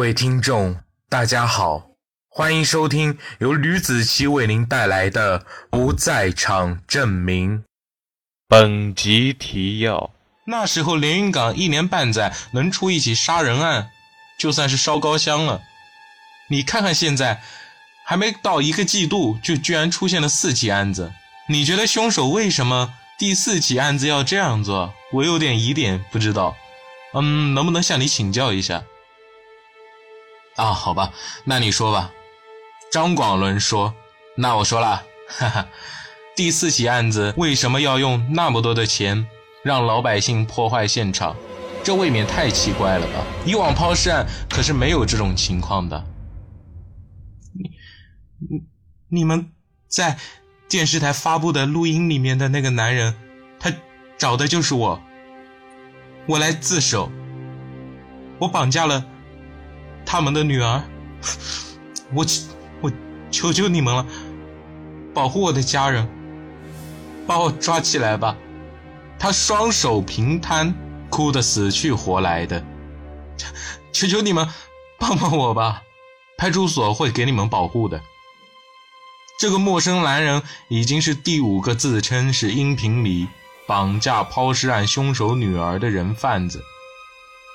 各位听众，大家好，欢迎收听由吕子奇为您带来的《不在场证明》。本集提要：那时候连云港一年半载能出一起杀人案，就算是烧高香了。你看看现在，还没到一个季度，就居然出现了四起案子。你觉得凶手为什么第四起案子要这样做？我有点疑点，不知道。嗯，能不能向你请教一下？啊，好吧，那你说吧。张广伦说：“那我说了，哈哈，第四起案子为什么要用那么多的钱让老百姓破坏现场？这未免太奇怪了吧？以往抛尸案可是没有这种情况的。你、你、们在电视台发布的录音里面的那个男人，他找的就是我。我来自首，我绑架了。”他们的女儿，我我求求你们了，保护我的家人，把我抓起来吧！他双手平摊，哭得死去活来的，求求你们帮帮我吧！派出所会给你们保护的。这个陌生男人已经是第五个自称是音频里绑架抛尸案凶手女儿的人贩子。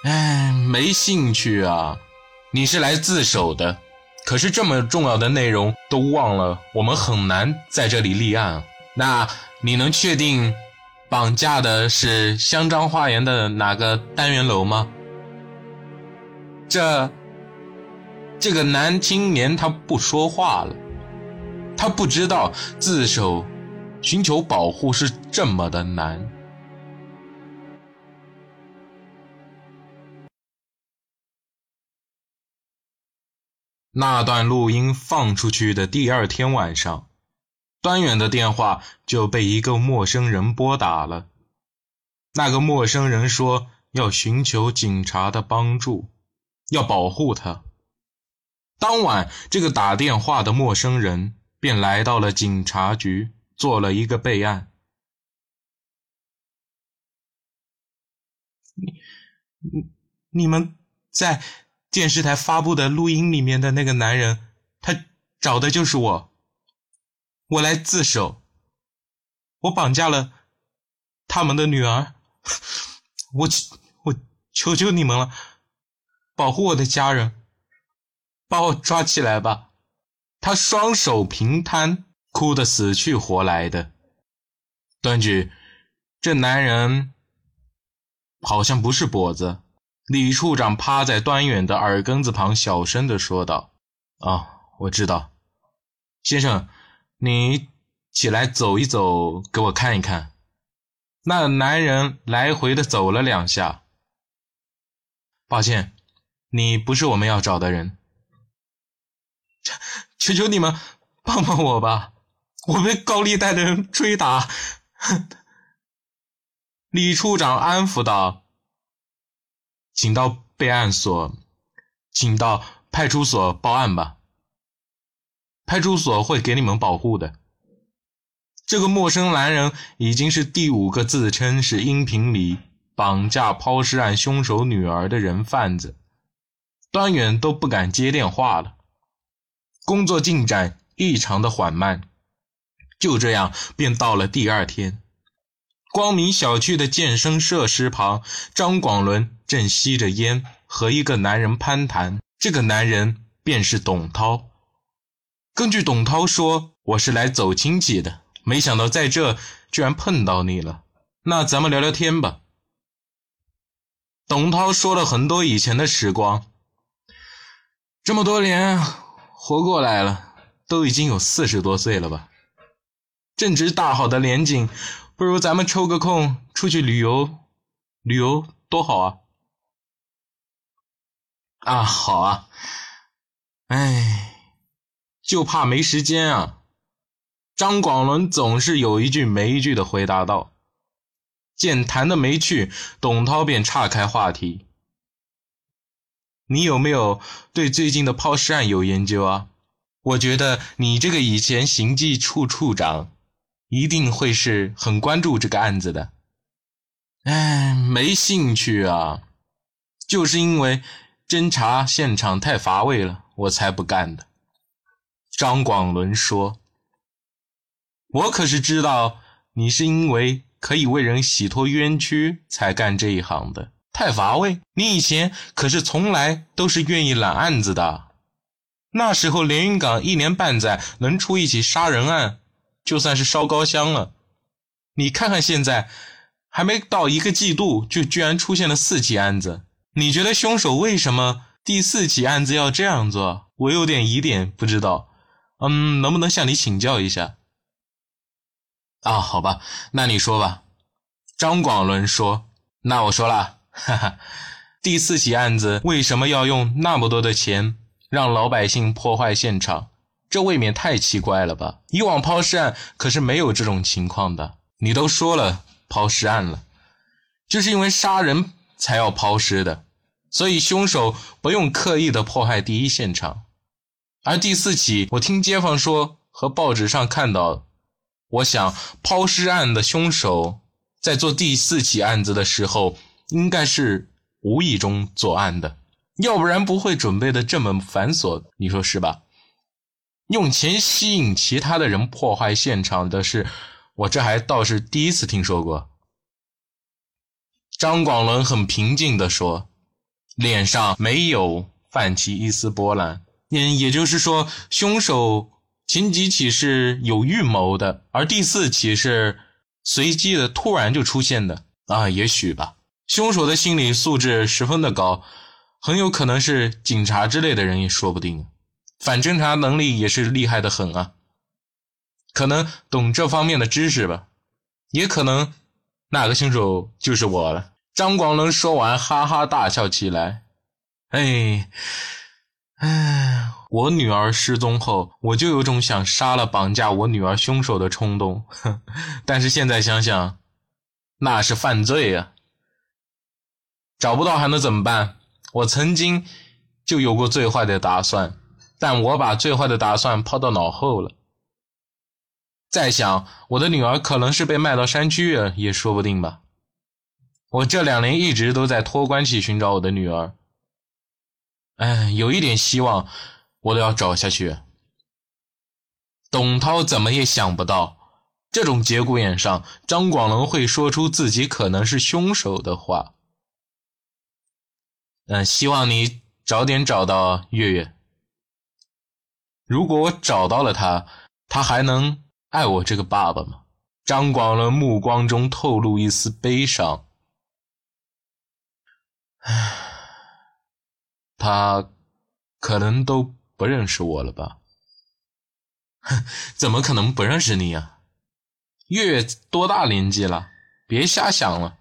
哎，没兴趣啊！你是来自首的，可是这么重要的内容都忘了，我们很难在这里立案。那你能确定绑架的是香樟花园的哪个单元楼吗？这这个男青年他不说话了，他不知道自首、寻求保护是这么的难。那段录音放出去的第二天晚上，端远的电话就被一个陌生人拨打了。那个陌生人说要寻求警察的帮助，要保护他。当晚，这个打电话的陌生人便来到了警察局，做了一个备案。你、你、你们在？电视台发布的录音里面的那个男人，他找的就是我。我来自首，我绑架了他们的女儿，我我求求你们了，保护我的家人，把我抓起来吧！他双手平摊，哭得死去活来的。段局，这男人好像不是跛子。李处长趴在端远的耳根子旁，小声的说道：“啊，我知道，先生，你起来走一走，给我看一看。”那男人来回的走了两下。抱歉，你不是我们要找的人。求求你们帮帮我吧，我被高利贷的人追打。李处长安抚道。请到备案所，请到派出所报案吧。派出所会给你们保护的。这个陌生男人已经是第五个自称是音频里绑架抛尸案凶手女儿的人贩子，端远都不敢接电话了。工作进展异常的缓慢，就这样便到了第二天。光明小区的健身设施旁，张广伦正吸着烟，和一个男人攀谈。这个男人便是董涛。根据董涛说，我是来走亲戚的，没想到在这居然碰到你了。那咱们聊聊天吧。董涛说了很多以前的时光，这么多年活过来了，都已经有四十多岁了吧？正值大好的年景。不如咱们抽个空出去旅游，旅游多好啊！啊，好啊！哎，就怕没时间啊！张广伦总是有一句没一句的回答道。见谈的没趣，董涛便岔开话题：“你有没有对最近的抛尸案有研究啊？我觉得你这个以前刑技处处长。”一定会是很关注这个案子的，哎，没兴趣啊，就是因为侦查现场太乏味了，我才不干的。张广伦说：“我可是知道你是因为可以为人洗脱冤屈才干这一行的。太乏味？你以前可是从来都是愿意揽案子的。那时候连云港一年半载能出一起杀人案，就算是烧高香了。你看看现在，还没到一个季度，就居然出现了四起案子。你觉得凶手为什么第四起案子要这样做？我有点疑点，不知道。”嗯，能不能向你请教一下？啊，好吧，那你说吧。张广伦说：“那我说了，哈哈，第四起案子为什么要用那么多的钱让老百姓破坏现场？这未免太奇怪了吧？以往抛尸案可是没有这种情况的。你都说了抛尸案了，就是因为杀人才要抛尸的，所以凶手不用刻意的破坏第一现场。”而第四起，我听街坊说和报纸上看到，我想抛尸案的凶手在做第四起案子的时候，应该是无意中作案的，要不然不会准备的这么繁琐，你说是吧？用钱吸引其他的人破坏现场的事，我这还倒是第一次听说过。张广伦很平静地说，脸上没有泛起一丝波澜。嗯，也就是说，凶手前几起是有预谋的，而第四起是随机的、突然就出现的啊，也许吧。凶手的心理素质十分的高，很有可能是警察之类的人也说不定。反侦查能力也是厉害的很啊，可能懂这方面的知识吧，也可能那个凶手就是我了。张广伦说完，哈哈大笑起来，哎。唉，我女儿失踪后，我就有种想杀了绑架我女儿凶手的冲动。但是现在想想，那是犯罪呀！找不到还能怎么办？我曾经就有过最坏的打算，但我把最坏的打算抛到脑后了。再想，我的女儿可能是被卖到山区，也说不定吧。我这两年一直都在托关系寻找我的女儿。哎，有一点希望，我都要找下去。董涛怎么也想不到，这种节骨眼上，张广龙会说出自己可能是凶手的话。嗯，希望你早点找到月月。如果我找到了他，他还能爱我这个爸爸吗？张广伦目光中透露一丝悲伤。唉。他可能都不认识我了吧？哼，怎么可能不认识你呀？月月多大年纪了？别瞎想了。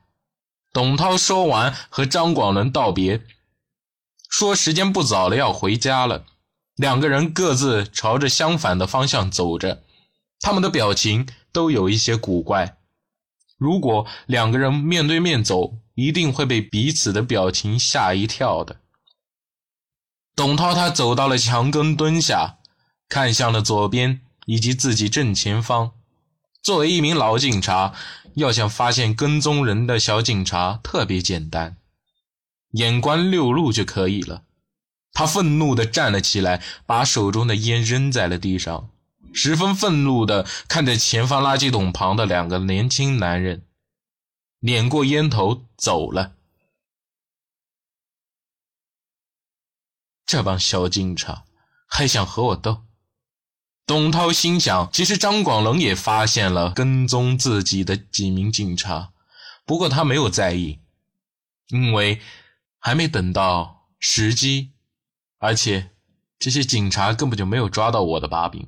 董涛说完，和张广伦道别，说时间不早了，要回家了。两个人各自朝着相反的方向走着，他们的表情都有一些古怪。如果两个人面对面走，一定会被彼此的表情吓一跳的。董涛他走到了墙根，蹲下，看向了左边以及自己正前方。作为一名老警察，要想发现跟踪人的小警察特别简单，眼观六路就可以了。他愤怒地站了起来，把手中的烟扔在了地上，十分愤怒地看着前方垃圾桶旁的两个年轻男人，碾过烟头走了。这帮小警察还想和我斗？董涛心想。其实张广龙也发现了跟踪自己的几名警察，不过他没有在意，因为还没等到时机，而且这些警察根本就没有抓到我的把柄。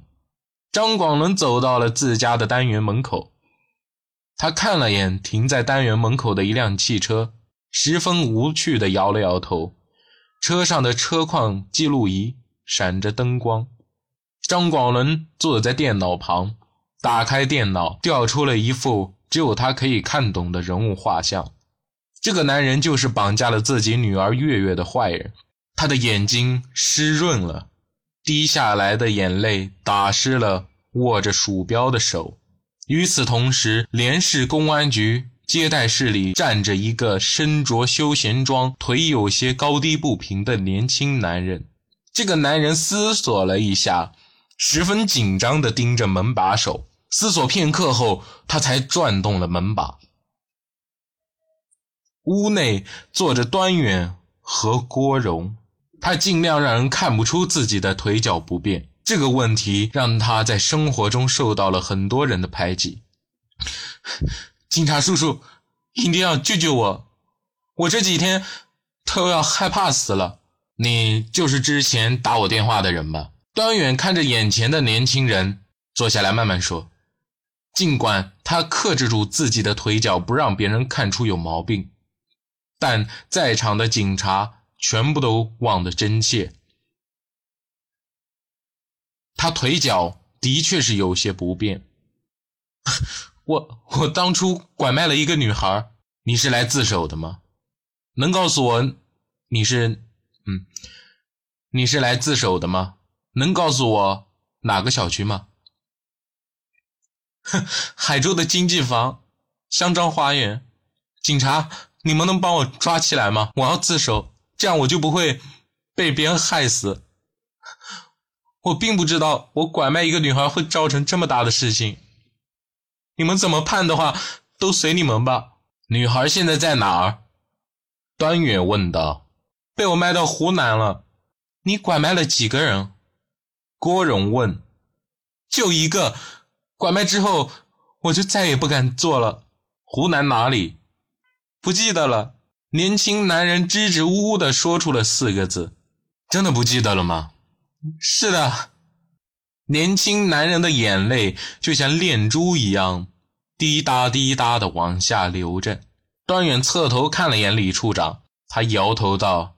张广伦走到了自家的单元门口，他看了眼停在单元门口的一辆汽车，十分无趣地摇了摇头。车上的车况记录仪闪着灯光，张广伦坐在电脑旁，打开电脑，调出了一幅只有他可以看懂的人物画像。这个男人就是绑架了自己女儿月月的坏人。他的眼睛湿润了，滴下来的眼泪打湿了握着鼠标的手。与此同时，连市公安局接待室里站着一个身着休闲装、腿有些高低不平的年轻男人。这个男人思索了一下，十分紧张地盯着门把手。思索片刻后，他才转动了门把。屋内坐着端远和郭荣，他尽量让人看不出自己的腿脚不便。这个问题让他在生活中受到了很多人的排挤。警察叔叔，一定要救救我！我这几天都要害怕死了。你就是之前打我电话的人吧？端远看着眼前的年轻人，坐下来慢慢说。尽管他克制住自己的腿脚，不让别人看出有毛病，但在场的警察全部都忘得真切。他腿脚的确是有些不便。我我当初拐卖了一个女孩，你是来自首的吗？能告诉我你是嗯，你是来自首的吗？能告诉我哪个小区吗？哼，海州的经济房，香樟花园。警察，你们能帮我抓起来吗？我要自首，这样我就不会被别人害死。我并不知道我拐卖一个女孩会造成这么大的事情。你们怎么判的话，都随你们吧。女孩现在在哪儿？端远问道。被我卖到湖南了。你拐卖了几个人？郭荣问。就一个。拐卖之后，我就再也不敢做了。湖南哪里？不记得了。年轻男人支支吾吾地说出了四个字。真的不记得了吗？是的。年轻男人的眼泪就像链珠一样，滴答滴答的往下流着。段远侧头看了眼李处长，他摇头道：“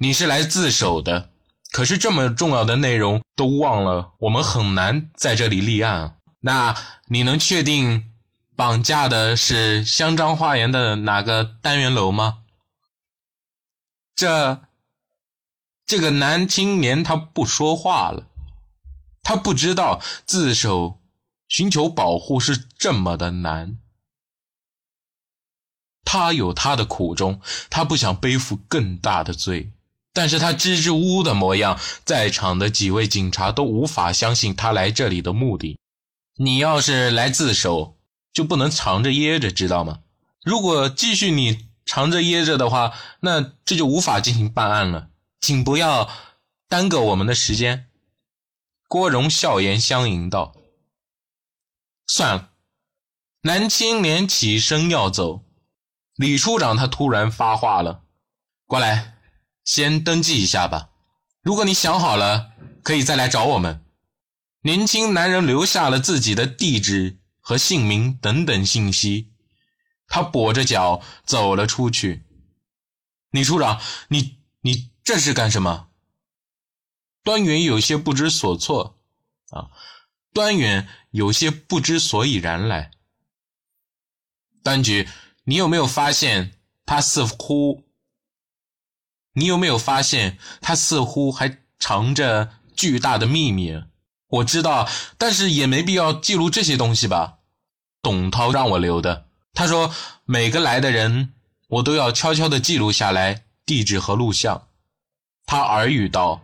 你是来自首的，可是这么重要的内容都忘了，我们很难在这里立案。那你能确定绑架的是香樟花园的哪个单元楼吗？”这，这个男青年他不说话了。他不知道自首、寻求保护是这么的难。他有他的苦衷，他不想背负更大的罪。但是他支支吾吾的模样，在场的几位警察都无法相信他来这里的目的。你要是来自首，就不能藏着掖着，知道吗？如果继续你藏着掖着的话，那这就无法进行办案了。请不要耽搁我们的时间。郭荣笑颜相迎道：“算了。”男青年起身要走，李处长他突然发话了：“过来，先登记一下吧。如果你想好了，可以再来找我们。”年轻男人留下了自己的地址和姓名等等信息，他跛着脚走了出去。李处长，你你这是干什么？端远有些不知所措，啊，端远有些不知所以然来。端局，你有没有发现他似乎？你有没有发现他似乎还藏着巨大的秘密？我知道，但是也没必要记录这些东西吧？董涛让我留的，他说每个来的人，我都要悄悄地记录下来地址和录像。他耳语道。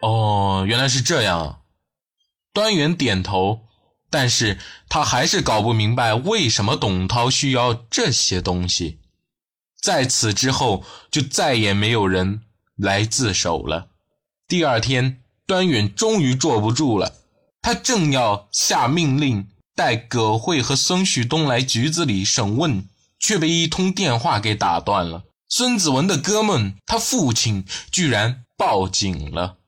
哦，原来是这样。端远点头，但是他还是搞不明白为什么董涛需要这些东西。在此之后，就再也没有人来自首了。第二天，端远终于坐不住了，他正要下命令带葛慧和孙旭东来局子里审问，却被一通电话给打断了。孙子文的哥们，他父亲居然报警了。